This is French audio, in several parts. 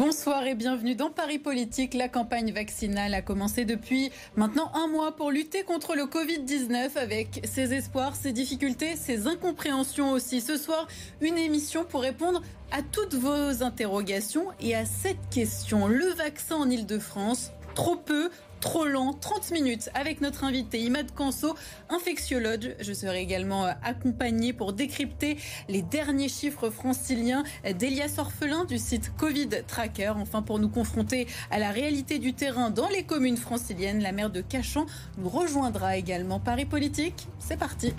Bonsoir et bienvenue dans Paris Politique. La campagne vaccinale a commencé depuis maintenant un mois pour lutter contre le Covid-19 avec ses espoirs, ses difficultés, ses incompréhensions aussi. Ce soir, une émission pour répondre à toutes vos interrogations et à cette question. Le vaccin en Ile-de-France, trop peu, trop lent. 30 minutes avec notre invité Imad Kanso, infectiologue. Je serai également euh, accompagné pour décrypter les derniers chiffres franciliens d'Elias Orphelin du site Covid Tracker. Enfin, pour nous confronter à la réalité du terrain dans les communes franciliennes, la maire de Cachan nous rejoindra également. Paris Politique, c'est parti.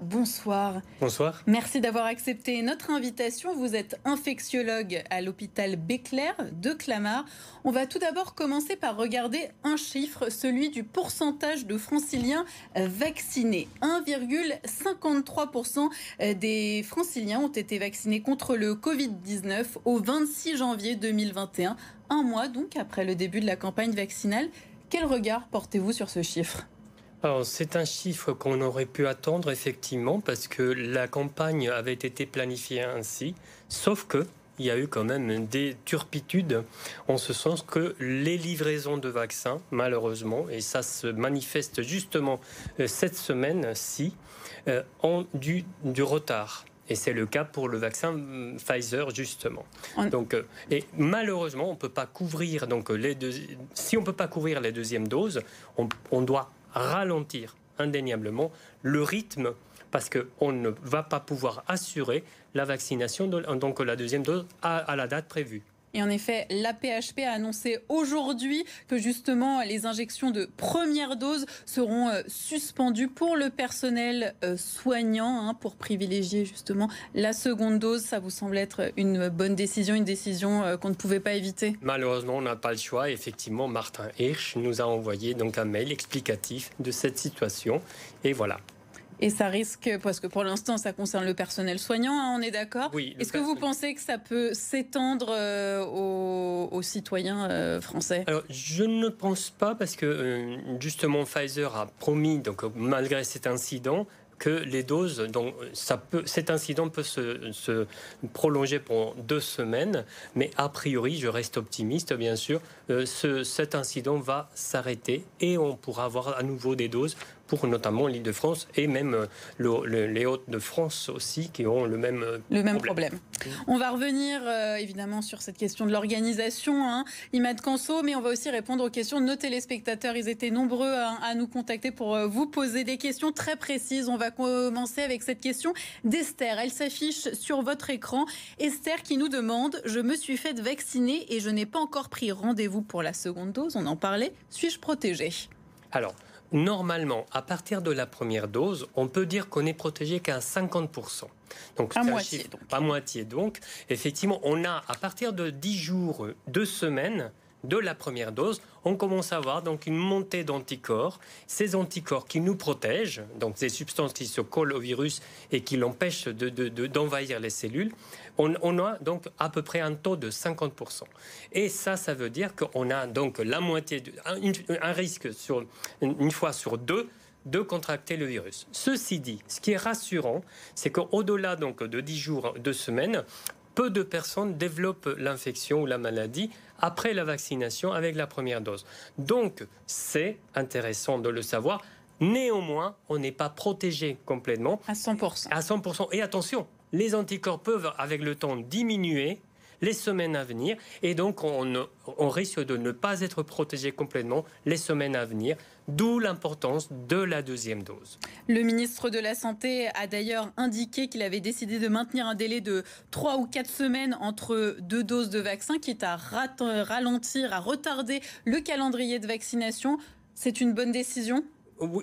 Bonsoir. Bonsoir. Merci d'avoir accepté notre invitation. Vous êtes infectiologue à l'hôpital Béclair de Clamart. On va tout d'abord commencer par regarder un chiffre, celui du pourcentage de franciliens vaccinés. 1,53% des franciliens ont été vaccinés contre le Covid-19 au 26 janvier 2021, un mois donc après le début de la campagne vaccinale. Quel regard portez-vous sur ce chiffre? C'est un chiffre qu'on aurait pu attendre effectivement parce que la campagne avait été planifiée ainsi, sauf que il y a eu quand même des turpitudes en ce sens que les livraisons de vaccins, malheureusement, et ça se manifeste justement euh, cette semaine-ci, euh, ont du, du retard. Et c'est le cas pour le vaccin mm, Pfizer, justement. Donc, euh, et malheureusement, on peut pas couvrir. Donc, les deux, si on ne peut pas couvrir les deuxièmes doses, on, on doit ralentir indéniablement le rythme parce qu'on ne va pas pouvoir assurer la vaccination, donc la deuxième dose, à la date prévue. Et en effet, la PHP a annoncé aujourd'hui que justement les injections de première dose seront euh, suspendues pour le personnel euh, soignant, hein, pour privilégier justement la seconde dose. Ça vous semble être une bonne décision, une décision euh, qu'on ne pouvait pas éviter? Malheureusement, on n'a pas le choix. Effectivement, Martin Hirsch nous a envoyé donc un mail explicatif de cette situation. Et voilà, et ça risque, parce que pour l'instant, ça concerne le personnel soignant, hein, on est d'accord. Oui. Est-ce que vous pensez que ça peut s'étendre euh, aux, citoyens euh, français? Alors, je ne pense pas, parce que euh, justement, Pfizer a promis, donc malgré cet incident, que les doses, donc ça peut, cet incident peut se, prolonger pour deux semaines, mais a priori, je reste optimiste, bien sûr, ce, cet incident va s'arrêter et on pourra avoir à nouveau des doses pour notamment l'île de France et même euh, les Hauts-de-France aussi qui ont le même, euh, le même problème. On va revenir euh, évidemment sur cette question de l'organisation, hein, Imad Kanso, mais on va aussi répondre aux questions de nos téléspectateurs. Ils étaient nombreux à, nous contacter pour vous poser des questions très précises. On va commencer avec cette question d'Esther. Elle s'affiche sur votre écran. Esther qui nous demande Je me suis faite vacciner et je n'ai pas encore pris rendez-vous pour la seconde dose. On en parlait. Suis-je protégée? Alors, normalement, à partir de la première dose, on peut dire qu'on est protégé qu'à 50%. Donc, à moitié. donc. À moitié. Donc, effectivement, on a à partir de 10 jours, 2 semaines, de la première dose, on commence à avoir donc une montée d'anticorps. Ces anticorps qui nous protègent, donc ces substances qui se collent au virus et qui l'empêchent d'envahir les cellules, on, a donc à peu près un taux de 50%. Et ça, ça veut dire qu'on a donc la moitié, un, risque sur une fois sur deux de contracter le virus. Ceci dit, ce qui est rassurant, c'est qu'au-delà donc de 10 jours, 2 semaines, peu de personnes développent l'infection ou la maladie après la vaccination avec la première dose. Donc, c'est intéressant de le savoir. Néanmoins, on n'est pas protégé complètement. À 100%. À 100%. Et attention, les anticorps peuvent, avec le temps, diminuer les semaines à venir. Et donc, on, risque de ne pas être protégé complètement les semaines à venir, d'où l'importance de la deuxième dose. Le ministre de la Santé a d'ailleurs indiqué qu'il avait décidé de maintenir un délai de 3 ou 4 semaines entre deux doses de vaccin, qui est à ralentir, à retarder le calendrier de vaccination. C'est une bonne décision?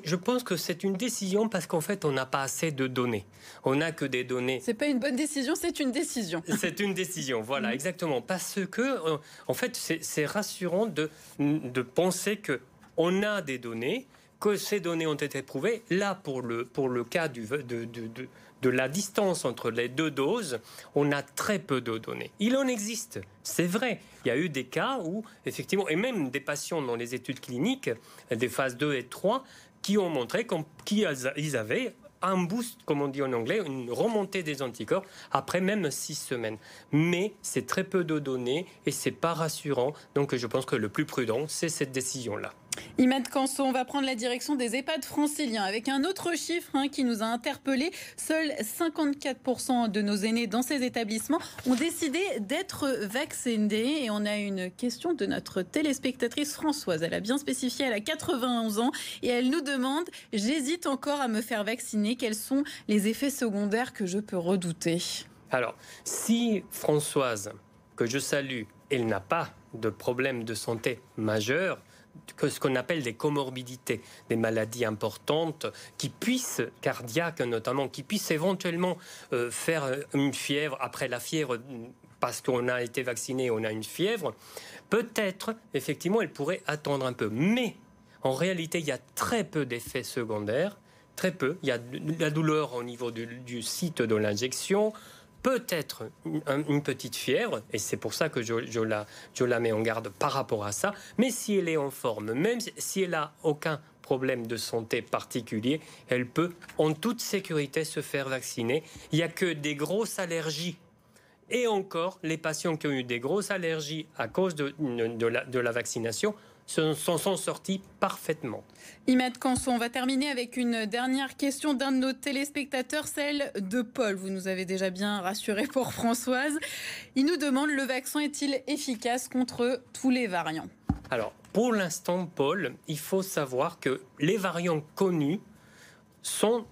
Je pense que c'est une décision parce qu'en fait, on n'a pas assez de données. On n'a que des données. C'est pas une bonne décision, c'est une décision. c'est une décision, voilà, mm. exactement. Parce que, euh, en fait, c'est rassurant de, de penser que on a des données, que ces données ont été prouvées. Là, pour le, pour le cas du, de, de, de la distance entre les deux doses, on a très peu de données. Il en existe, c'est vrai. Il y a eu des cas où, effectivement, et même des patients dans les études cliniques, des phases 2 et 3, qui ont montré qu'ils avaient un boost, comme on dit en anglais, une remontée des anticorps après même six semaines. Mais c'est très peu de données et c'est pas rassurant. Donc je pense que le plus prudent, c'est cette décision-là. Imad Canson, on va prendre la direction des EHPAD franciliens avec un autre chiffre hein, qui nous a interpellés. Seuls 54% de nos aînés dans ces établissements ont décidé d'être vaccinés. Et on a une question de notre téléspectatrice Françoise. Elle a bien spécifié, elle a 91 ans et elle nous demande J'hésite encore à me faire vacciner. Quels sont les effets secondaires que je peux redouter? Alors, si Françoise, que je salue, elle n'a pas de problème de santé majeur, que ce qu'on appelle des comorbidités, des maladies importantes qui puissent, cardiaques notamment, qui puissent éventuellement euh, faire une fièvre après la fièvre parce qu'on a été vacciné, on a une fièvre, peut-être, effectivement, elle pourrait attendre un peu. Mais en réalité, il y a très peu d'effets secondaires, très peu. Il y a la douleur au niveau du site de l'injection, peut-être une, petite fièvre, et c'est pour ça que je, la, la mets en garde par rapport à ça, mais si elle est en forme, même si elle n'a aucun problème de santé particulier, elle peut en toute sécurité se faire vacciner. Il n'y a que des grosses allergies. Et encore, les patients qui ont eu des grosses allergies à cause de, de la vaccination s'en sont sortis parfaitement. Imad Canson, on va terminer avec une dernière question d'un de nos téléspectateurs, celle de Paul. Vous nous avez déjà bien rassuré pour Françoise. Il nous demande le vaccin est-il efficace contre tous les variants? Alors, pour l'instant, Paul, il faut savoir que les variants connus sont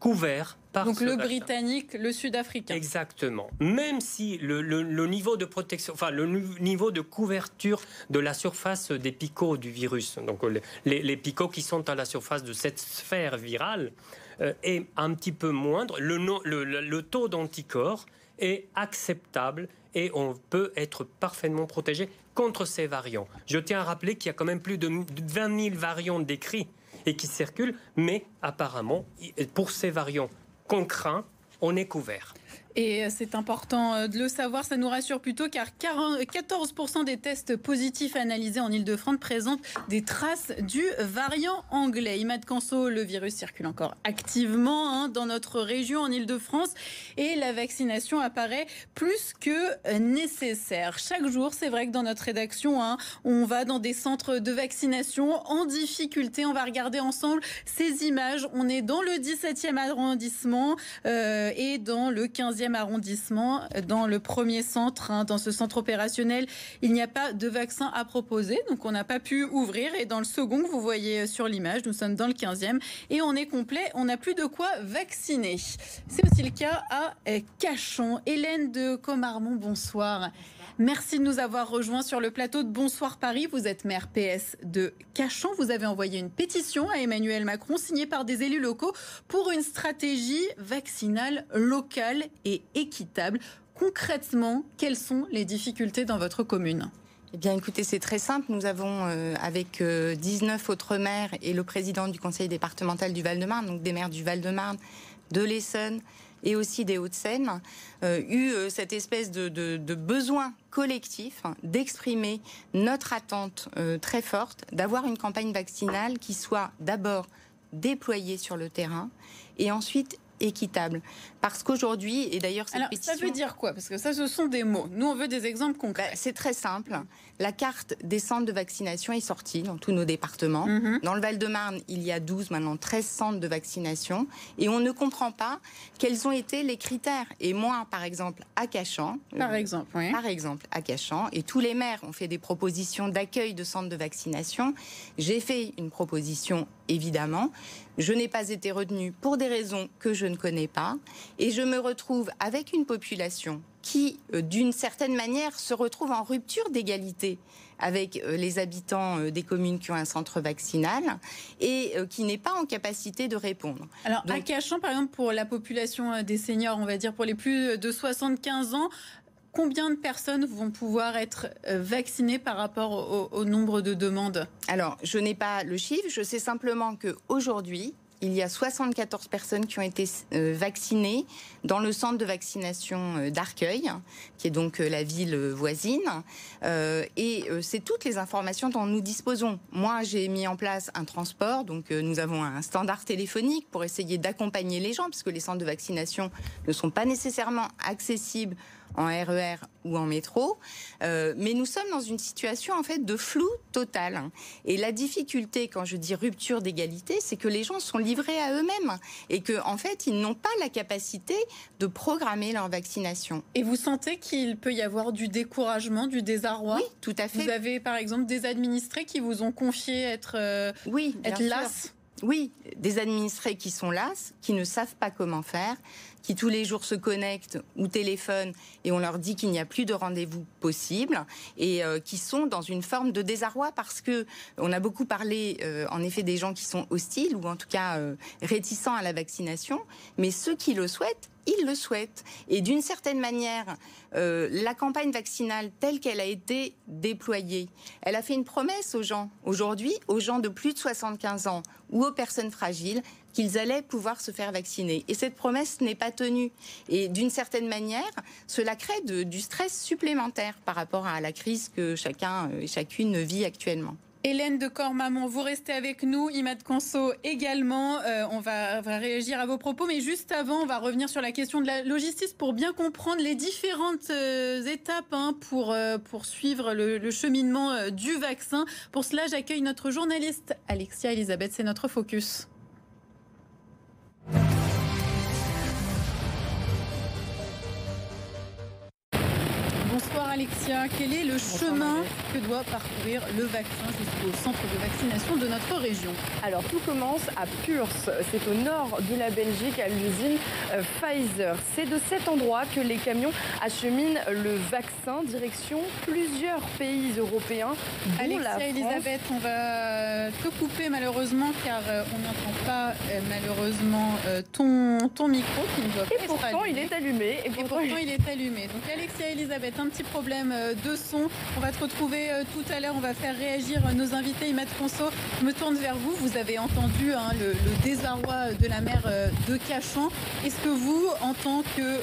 couverts donc le britannique, le sud-africain. Exactement. Même si le, niveau de protection, enfin le niveau de couverture de la surface des picots du virus, donc les, picots qui sont à la surface de cette sphère virale, euh, est un petit peu moindre, le, le taux d'anticorps est acceptable et on peut être parfaitement protégé contre ces variants. Je tiens à rappeler qu'il y a quand même plus de 20 000 variants décrits et qui circulent, mais apparemment, pour ces variants qu'on craint, on est couvert. Et c'est important euh, de le savoir, ça nous rassure plutôt car 14% des tests positifs analysés en Ile-de-France présentent des traces du variant anglais. Imad Kanso, le virus circule encore activement hein, dans notre région en Ile-de-France et la vaccination apparaît plus que nécessaire. Chaque jour, c'est vrai que dans notre rédaction, hein, on va dans des centres de vaccination en difficulté. On va regarder ensemble ces images. On est dans le 17e arrondissement euh, et dans le 15e arrondissement, dans le premier centre, hein, dans ce centre opérationnel, il n'y a pas de vaccin à proposer, donc on n'a pas pu ouvrir. Et dans le second vous voyez sur l'image, nous sommes dans le 15e et on est complet, on n'a plus de quoi vacciner. C'est aussi le cas à Cachon. Hélène de Comarmont, bonsoir. Merci de nous avoir rejoints sur le plateau de Bonsoir Paris. Vous êtes maire PS de Cachan. Vous avez envoyé une pétition à Emmanuel Macron signée par des élus locaux pour une stratégie vaccinale locale et équitable. Concrètement, quelles sont les difficultés dans votre commune? Eh bien, écoutez, c'est très simple. Nous avons, euh, avec 19 euh, autres maires et le président du conseil départemental du Val-de-Marne, donc des maires du Val-de-Marne, de l'Essonne et aussi des Hauts-de-Seine, euh, eu euh, cette espèce de, besoin collectif d'exprimer notre attente euh, très forte d'avoir une campagne vaccinale qui soit d'abord déployée sur le terrain et ensuite équitable. Parce qu'aujourd'hui, et d'ailleurs cette pétition... Ça veut dire quoi? Parce que ça, ce sont des mots. Nous, on veut des exemples concrets. Bah, c'est très simple. La carte des centres de vaccination est sortie dans tous nos départements. Mhm. Dans le Val-de-Marne, il y a 12, maintenant 13 centres de vaccination. Et on ne comprend pas quels ont été les critères. Et moi, par exemple, à Cachan... Par exemple, oui. Par exemple, à Cachan, et tous les maires ont fait des propositions d'accueil de centres de vaccination. J'ai fait une proposition, évidemment. Je n'ai pas été retenue pour des raisons que je ne connais pas. Et je me retrouve avec une population qui, euh, d'une certaine manière, se retrouve en rupture d'égalité avec euh, les habitants euh, des communes qui ont un centre vaccinal et qui n'est pas en capacité de répondre. Alors, à Cachan, par exemple, pour la population des seniors, on va dire pour les plus de 75 ans, combien de personnes vont pouvoir être vaccinées par rapport au, nombre de demandes? Alors, je n'ai pas le chiffre, je sais simplement qu'aujourd'hui, il y a 74 personnes qui ont été euh, vaccinées dans le centre de vaccination euh, d'Arcueil, qui est donc la ville voisine. et c'est toutes les informations dont nous disposons. Moi, j'ai mis en place un transport, donc nous avons un standard téléphonique pour essayer d'accompagner les gens, puisque les centres de vaccination ne sont pas nécessairement accessibles en RER e ou en métro. Euh, mais nous sommes dans une situation en fait de flou total. Et la difficulté, quand je dis rupture d'égalité, c'est que les gens sont livrés à eux-mêmes et que en fait ils n'ont pas la capacité de programmer leur vaccination. Et vous sentez qu'il peut y avoir du découragement, du désarroi Oui, tout à fait. Vous avez par exemple des administrés qui vous ont confié être euh, oui, être las. Oui, des administrés qui sont las, qui ne savent pas comment faire, qui tous les jours se connectent ou téléphonent et on leur dit qu'il n'y a plus de rendez-vous possible et euh, qui sont dans une forme de désarroi parce que on a beaucoup parlé euh, en effet des gens qui sont hostiles ou en tout cas euh, réticents à la vaccination, mais ceux qui le souhaitent ils le souhaitent. Et d'une certaine manière, la campagne vaccinale telle qu'elle a été déployée, elle a fait une promesse aux gens. Aujourd'hui, aux gens de plus de 75 ans ou aux personnes fragiles, qu'ils allaient pouvoir se faire vacciner. Et cette promesse n'est pas tenue. Et d'une certaine manière, cela crée du stress supplémentaire par rapport à la crise que chacun et chacune vit actuellement. Hélène de Cormamont, vous restez avec nous. Imad Conso également. Euh, on, va, réagir à vos propos. Mais juste avant, on va revenir sur la question de la logistique pour bien comprendre les différentes euh, étapes hein, pour, euh, suivre le, le cheminement du vaccin. Pour cela, j'accueille notre journaliste Alexia Elisabeth. C'est notre focus. Bye. Bonsoir Alexia, quel est le chemin que doit parcourir le vaccin jusqu'au centre de vaccination de notre région? Alors tout commence à Purs, c'est au nord de la Belgique, à l'usine euh, Pfizer. C'est de cet endroit que les camions acheminent le vaccin direction plusieurs pays européens. Alexia Elisabeth, on va te couper malheureusement car euh, on n'entend pas euh, malheureusement ton, ton micro qui ne doit pas et pourtant, il est allumé. Et pourtant, il est allumé. Donc Alexia Elisabeth, un petit problème euh, de son. On va te retrouver euh, tout à l'heure. On va faire réagir euh, nos invités. Imad Conso, je me tourne vers vous. Vous avez entendu hein, le, désarroi de la mère de Cachan. Est-ce que vous, en tant que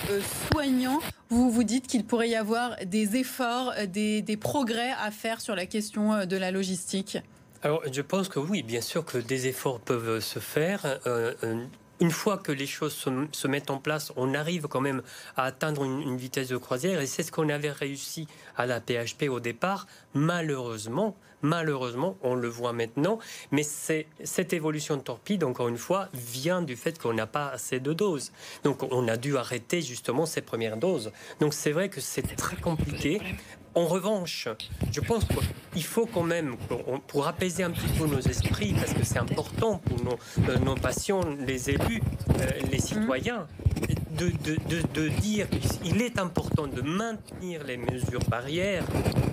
soignant, vous vous dites qu'il pourrait y avoir des efforts, des, progrès à faire sur la question de la logistique? Alors, je pense que oui, bien sûr que des efforts peuvent se faire une fois que les choses se, mettent en place, on arrive quand même à atteindre une, vitesse de croisière. Et c'est ce qu'on avait réussi à la PHP au départ. Malheureusement, malheureusement, on le voit maintenant. Mais cette évolution de torpille, encore une fois, vient du fait qu'on n'a pas assez de doses. Donc on a dû arrêter justement ces premières doses. Donc c'est vrai que c'est très compliqué. En revanche, je pense qu'il faut quand même, pour, apaiser un petit peu nos esprits, parce que c'est important pour nos, euh, patients, les élus, euh, les citoyens, de, de, dire qu'il est important de maintenir les mesures barrières,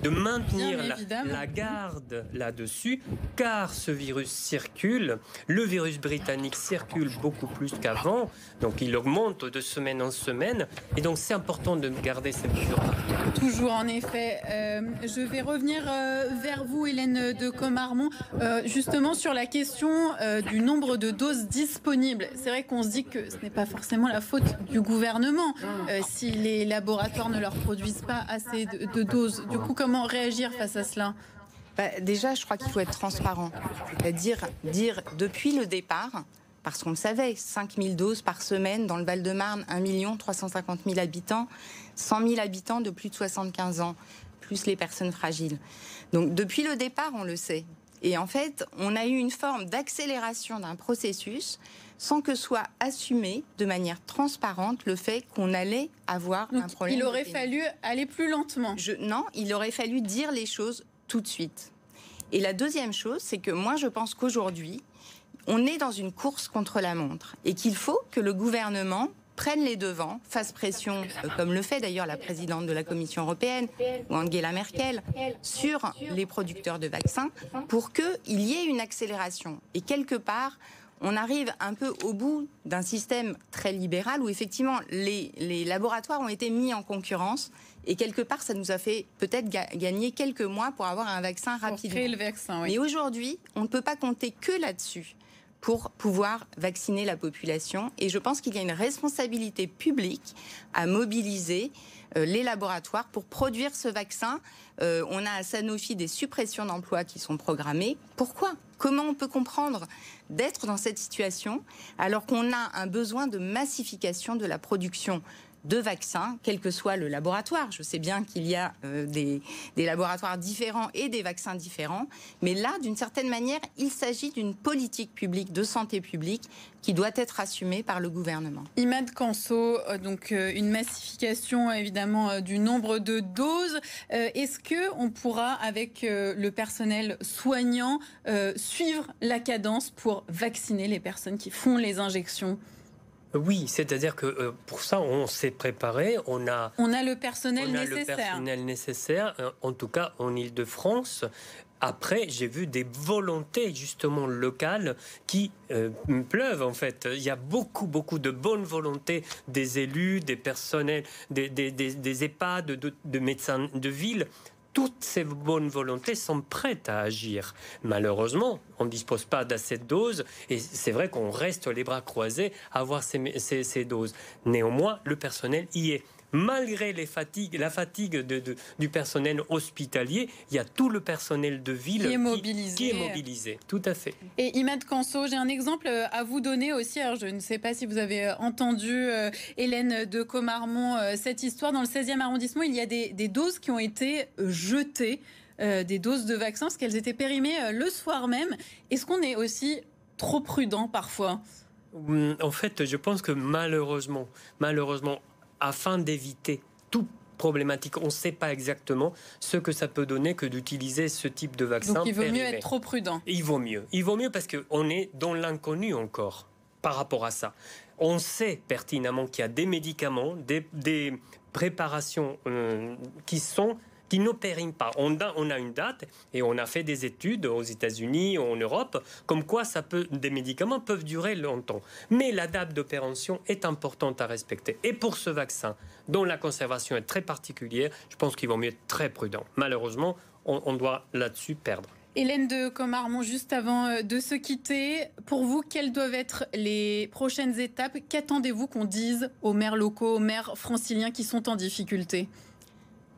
de maintenir la, garde là-dessus, car ce virus circule. Le virus britannique circule beaucoup plus qu'avant, donc il augmente de semaine en semaine, et donc c'est important de garder ces mesures. Toujours en effet euh, je vais revenir euh, vers vous, Hélène de Comarmont, euh, justement sur la question du nombre de doses disponibles. C'est vrai qu'on se dit que ce n'est pas forcément la faute du gouvernement si les laboratoires ne leur produisent pas assez de, doses. Du coup, comment réagir face à cela? Bah, Déjà, je crois qu'il faut être transparent. C'est-à-dire dire depuis le départ, parce qu'on le savait, 5 000 doses par semaine dans le Val-de-Marne, 1 350 000 habitants, 100 000 habitants de plus de 75 ans plus les personnes fragiles. Donc depuis le départ, on le sait. Et en fait, on a eu une forme d'accélération d'un processus sans que soit assumé de manière transparente le fait qu'on allait avoir un problème. Il aurait fallu aller plus lentement. Je, non, il aurait fallu dire les choses tout de suite. Et la deuxième chose, c'est que moi, je pense qu'aujourd'hui, on est dans une course contre la montre et qu'il faut que le gouvernement prennent les devants, fassent pression, euh, comme le fait d'ailleurs la présidente de la Commission européenne ou Angela Merkel, sur les producteurs de vaccins pour qu'il y ait une accélération. Et quelque part, on arrive un peu au bout d'un système très libéral où effectivement les, laboratoires ont été mis en concurrence et quelque part ça nous a fait peut-être gagner quelques mois pour avoir un vaccin rapide. le vaccin, Mais aujourd'hui, on ne peut pas compter que là-dessus pour pouvoir vacciner la population. Et je pense qu'il y a une responsabilité publique à mobiliser les laboratoires pour produire ce vaccin. Euh, on a à Sanofi des suppressions d'emplois qui sont programmées. Pourquoi? Comment on peut comprendre d'être dans cette situation alors qu'on a un besoin de massification de la production de vaccins, quel que soit le laboratoire. Je sais bien qu'il y a euh, des, laboratoires différents et des vaccins différents, mais là, d'une certaine manière, il s'agit d'une politique publique de santé publique qui doit être assumée par le gouvernement. Imad Kanso, euh, donc euh, une massification évidemment du nombre de doses. Est-ce que on pourra, avec le personnel soignant, suivre la cadence pour vacciner les personnes qui font les injections? Oui, c'est-à-dire que euh, pour ça, on s'est préparé, on a... On a le personnel on a nécessaire. le personnel nécessaire, euh, en tout cas en Ile-de-France. Après, j'ai vu des volontés justement locales qui euh, pleuvent en fait. Il y a beaucoup, beaucoup de bonnes volontés des élus, des personnels, des, des, des, EHPAD, de, de médecins de ville toutes ces bonnes volontés sont prêtes à agir. Malheureusement, on ne dispose pas d'assez de doses et c'est vrai qu'on reste les bras croisés à avoir ces, ces doses. Néanmoins, le personnel y est malgré les fatigues, la fatigue de, du personnel hospitalier, il y a tout le personnel de ville qui est mobilisé. Qui, est mobilisé. Tout à fait. Et Imad Kanso, j'ai un exemple euh, à vous donner aussi. Alors, je ne sais pas si vous avez euh, entendu, euh, Hélène de Comarmont, cette histoire. Dans le 16e arrondissement, il y a des, doses qui ont été jetées, des doses de vaccins, parce qu'elles étaient périmées le soir même. Est-ce qu'on est aussi trop prudent parfois? Hum, en fait, je pense que malheureusement, malheureusement, afin d'éviter toute problématique. On ne sait pas exactement ce que ça peut donner que d'utiliser ce type de vaccin. Donc il vaut mieux être trop prudent. Il vaut mieux. Il vaut mieux parce qu'on est dans l'inconnu encore par rapport à ça. On sait pertinemment qu'il y a des médicaments, des, préparations euh, qui sont qui n'opérent pas. On a, une date et on a fait des études aux États-Unis, en Europe, comme quoi ça peut, des médicaments peuvent durer longtemps. Mais la date d'opération est importante à respecter. Et pour ce vaccin, dont la conservation est très particulière, je pense qu'il vaut mieux être très prudent. Malheureusement, on, on doit là-dessus perdre. Hélène de Comarmont, juste avant euh, de se quitter, pour vous, quelles doivent être les prochaines étapes? Qu'attendez-vous qu'on dise aux maires locaux, aux maires franciliens qui sont en difficulté?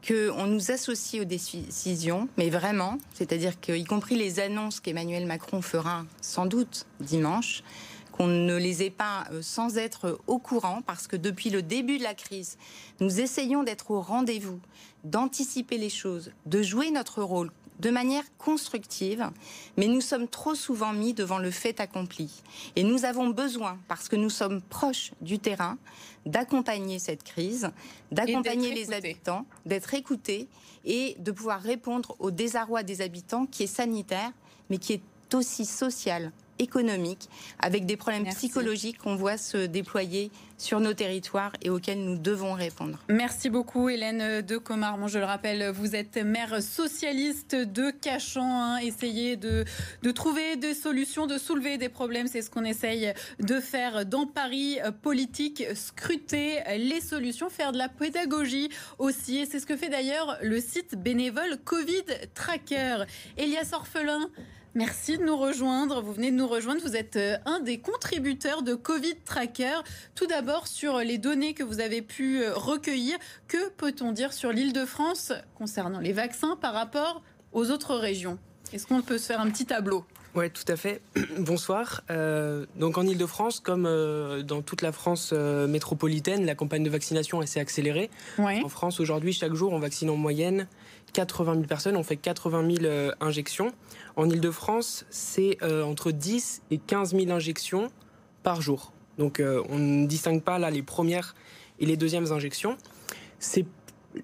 Qu'on nous associe aux décisions, mais vraiment, c'est-à-dire qu'y compris les annonces qu'Emmanuel Macron fera sans doute dimanche, qu'on ne les ait pas euh, sans être au courant, parce que depuis le début de la crise, nous essayons d'être au rendez-vous, d'anticiper les choses, de jouer notre rôle de manière constructive, mais nous sommes trop souvent mis devant le fait accompli. Et nous avons besoin, parce que nous sommes proches du terrain, d'accompagner cette crise, d'accompagner les habitants, d'être écoutés et de pouvoir répondre au désarroi des habitants qui est sanitaire, mais qui est aussi social, économique, avec des problèmes psychologiques qu'on voit se déployer sur nos territoires et auxquels nous devons répondre. Merci beaucoup Hélène de Comarmont. Je le rappelle, vous êtes maire socialiste de Cachan. Hein. Essayez de, de trouver des solutions, de soulever des problèmes. C'est ce qu'on essaye de faire dans Paris politique, scruter les solutions, faire de la pédagogie aussi. Et c'est ce que fait d'ailleurs le site bénévole Covid Tracker. Elias Orphelin, Merci de nous rejoindre. Vous venez de nous rejoindre. Vous êtes euh, un des contributeurs de Covid Tracker. Tout d'abord, sur les données que vous avez pu euh, recueillir, que peut-on dire sur l'île de France concernant les vaccins par rapport aux autres régions? Est-ce qu'on peut se faire un petit tableau? Oui, tout à fait. Bonsoir. Euh, donc en Ile-de-France, comme dans toute la France métropolitaine, la campagne de vaccination s'est accélérée. En France, aujourd'hui, chaque jour, on vaccine en moyenne 80 000 personnes, on fait 80 000 injections. En Ile-de-France, c'est euh, entre 10 et 15 000 injections par jour. Donc euh, on ne distingue pas là les premières et les deuxièmes injections. C'est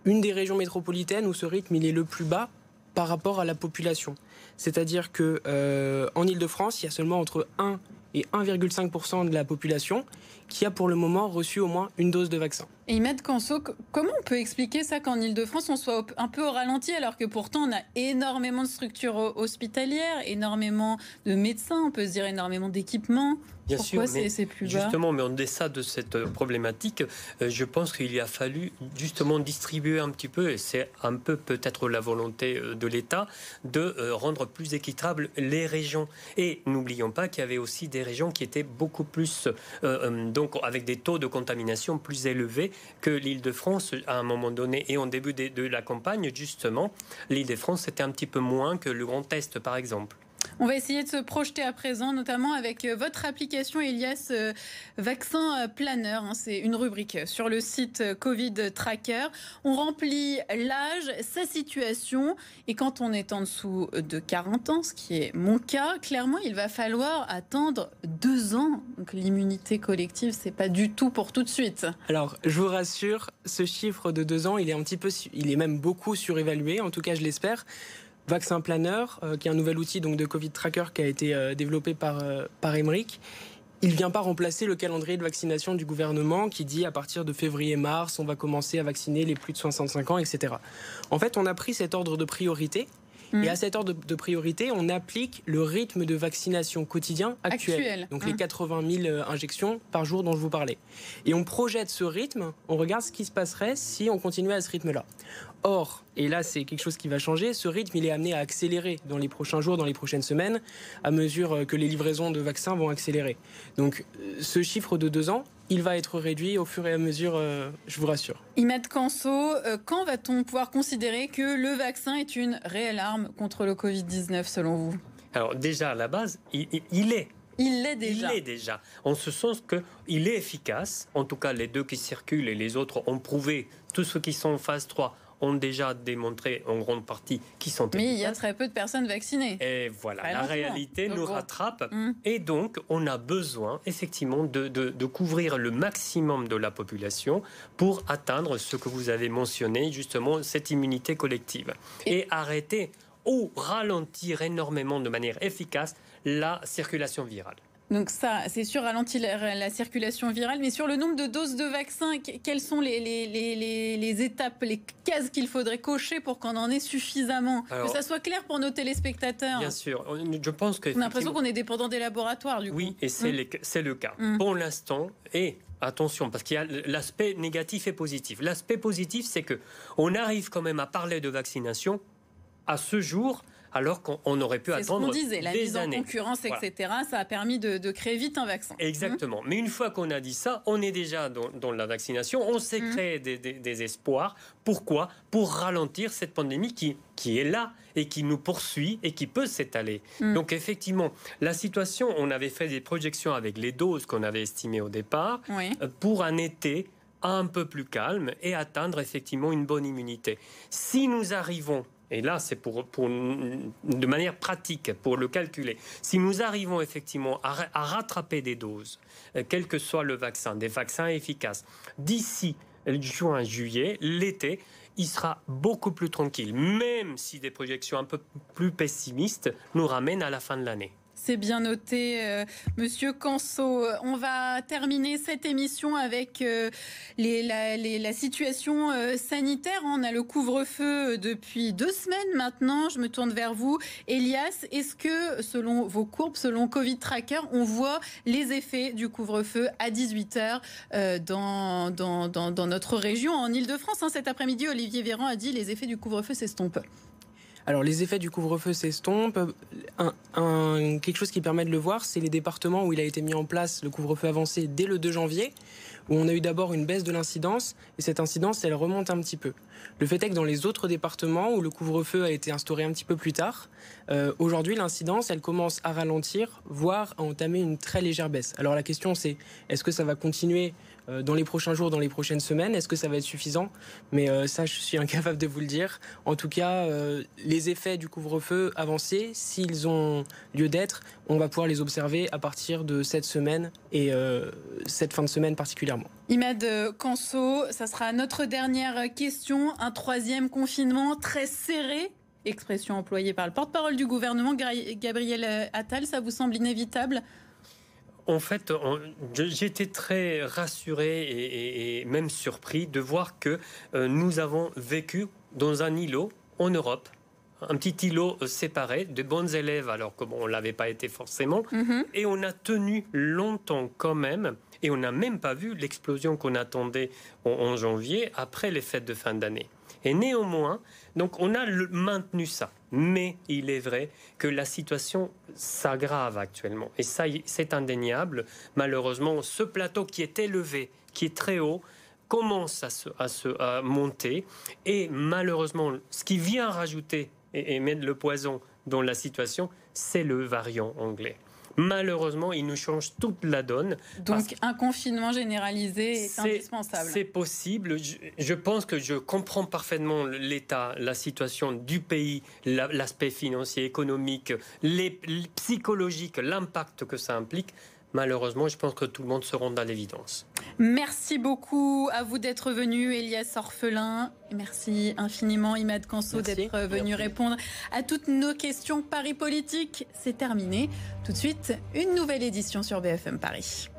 une des régions métropolitaines où ce rythme il est le plus bas par rapport à la population. C'est-à-dire que euh, en Ile-de-France, il y a seulement entre 1 et 1,5% de la population qui a pour le moment reçu au moins une dose de vaccin. Et Imad Kanso, comment on peut expliquer ça qu'en Ile-de-France, on soit un peu au ralenti alors que pourtant on a énormément de structures hospitalières, énormément de médecins, on peut se dire énormément d'équipements Bien sûr, mais c'est plus justement, mais en deçà de cette euh, problématique, euh, je pense qu'il a fallu justement distribuer un petit peu, et c'est un peu peut-être la volonté euh, de l'État, de rendre plus équitables les régions. Et n'oublions pas qu'il y avait aussi des régions qui étaient beaucoup plus, donc avec des taux de contamination plus élevés que l'Île-de-France à un moment donné. Et en début de, de la campagne, justement, l'Île-de-France c'était un petit peu moins que le Grand Est, par exemple. On va essayer de se projeter à présent, notamment avec euh, votre application Elias euh, Vaccin Planner. Hein. C'est une rubrique sur le site euh, Covid Tracker. On remplit l'âge, sa situation, et quand on est en dessous de 40 ans, ce qui est mon cas, clairement, il va falloir attendre deux ans. Donc l'immunité collective, c'est pas du tout pour tout de suite. Alors, je vous rassure, ce chiffre de deux ans, il est un petit peu, il est même beaucoup surévalué. En tout cas, je l'espère. Vaccin Planner, euh, qui est un nouvel outil donc, de Covid Tracker qui a été euh, développé par, euh, par Emmerich. Il ne vient pas remplacer le calendrier de vaccination du gouvernement qui dit à partir de février-mars, on va commencer à vacciner les plus de 65 ans, etc. En fait, on a pris cet ordre de priorité et à mm. cet ordre de priorité, on applique le rythme de vaccination quotidien actuel. Donc les 80 mm. 000 euh, injections par jour dont je vous parlais. Et on projette ce rythme, on regarde ce qui se passerait si on continuait à ce rythme-là. Or, et là c'est quelque chose qui va changer, ce rythme il est amené à accélérer dans les prochains jours, dans les prochaines semaines, à mesure euh, que les livraisons de vaccins vont accélérer. Donc euh, ce chiffre de deux ans, il va être réduit au fur et à mesure, euh, je vous rassure. Imad Kanso, euh, quand va-t-on pouvoir considérer que le vaccin est une réelle arme contre le Covid-19 selon vous? Alors déjà à la base, il, est. Il l'est déjà. Il l'est déjà. En ce sens qu'il est efficace. En tout cas, les deux qui circulent et les autres ont prouvé, tous ceux qui sont en phase 3 ont déjà démontré en grande partie qui sont Mais il y a très peu de personnes vaccinées. Et voilà, la réalité nous rattrape. Hum. Et donc, on a besoin effectivement de, de, couvrir le maximum de la population pour atteindre ce que vous avez mentionné, justement, cette immunité collective. et arrêter ou ralentir énormément de manière efficace la circulation virale. Donc ça, c'est sûr, ralentit la, circulation virale. Mais sur le nombre de doses de vaccins, quelles sont les, les, étapes, les cases qu'il faudrait cocher pour qu'on en ait suffisamment? Que ça soit clair pour nos téléspectateurs. Bien sûr. Je pense que... On a l'impression qu'on est dépendant des laboratoires, du coup. Oui, et c'est hum. le cas. Hum. Pour l'instant, et attention, parce qu'il y a l'aspect négatif et positif. L'aspect positif, c'est que on arrive quand même à parler de vaccination à ce jour alors qu'on aurait pu attendre ce disait, la mise en concurrence, etc. Ça a permis de, créer vite un vaccin. Exactement. Mais une fois qu'on a dit ça, on est déjà dans, la vaccination. On s'est mmh. créé des, espoirs. Pourquoi? Pour ralentir cette pandémie qui, qui est là et qui nous poursuit et qui peut s'étaler. Mmh. Donc effectivement, la situation, on avait fait des projections avec les doses qu'on avait estimées au départ euh, pour un été un peu plus calme et atteindre effectivement une bonne immunité. Si nous arrivons et là c'est pour, de manière pratique, pour le calculer, si nous arrivons effectivement à, rattraper des doses, euh, quel que soit le vaccin, des vaccins efficaces, d'ici juin, juillet, l'été, il sera beaucoup plus tranquille, même si des projections un peu plus pessimistes nous ramènent à la fin de l'année. C'est bien noté, euh, Monsieur Canso. On va terminer cette émission avec euh, la, situation euh, sanitaire. On a le couvre-feu depuis deux semaines maintenant. Je me tourne vers vous, Elias. Est-ce que, selon vos courbes, selon Covid Tracker, on voit les effets du couvre-feu à 18 h dans, dans, notre région, en Ile-de-France hein, Cet après-midi, Olivier Véran a dit les effets du couvre-feu s'estompent. Alors les effets du couvre-feu s'estompent. Quelque chose qui permet de le voir, c'est les départements où il a été mis en place le couvre-feu avancé dès le 2 janvier, où on a eu d'abord une baisse de l'incidence, et cette incidence, elle remonte un petit peu. Le fait est que dans les autres départements où le couvre-feu a été instauré un petit peu plus tard, euh, aujourd'hui l'incidence, elle commence à ralentir, voire à entamer une très légère baisse. Alors la question c'est, est-ce que ça va continuer dans les prochains jours, dans les prochaines semaines. Est-ce que ça va être suffisant? Mais euh, ça, je suis incapable de vous le dire. En tout cas, euh, les effets du couvre-feu avancé, s'ils ont lieu d'être, on va pouvoir les observer à partir de cette semaine et cette fin de semaine particulièrement. Imad Kanso, ça sera notre dernière question. Un troisième confinement très serré expression employée par le porte-parole du gouvernement, Gabriel Attal, ça vous semble inévitable? En fait, j'étais très rassuré et, même surpris de voir que euh, nous avons vécu dans un îlot en Europe un petit îlot euh, séparé de bons élèves, alors que on l'avait pas été forcément, mhm. et on a tenu longtemps quand même, et on n'a même pas vu l'explosion qu'on attendait en, janvier après les fêtes de fin d'année. Et néanmoins, donc on a maintenu ça. Mais il est vrai que la situation s'aggrave actuellement. Et ça, c'est indéniable. Malheureusement, ce plateau qui est élevé, qui est très haut, commence à, se, à, se, à monter. Et malheureusement, ce qui vient rajouter et, mettre le poison dans la situation, c'est le variant anglais. Malheureusement, il nous change toute la donne. Donc un confinement généralisé est, indispensable. C'est possible. Je, pense que je comprends parfaitement l'état, la situation du pays, l'aspect financier, économique, les, psychologique, l'impact que ça implique malheureusement, je pense que tout le monde se rend à l'évidence. Merci beaucoup à vous d'être venu, Elias Orphelin. Merci infiniment, Imad Kanso, d'être venu répondre à toutes nos questions. Paris politique, c'est terminé. Tout de suite, une nouvelle édition sur BFM Paris.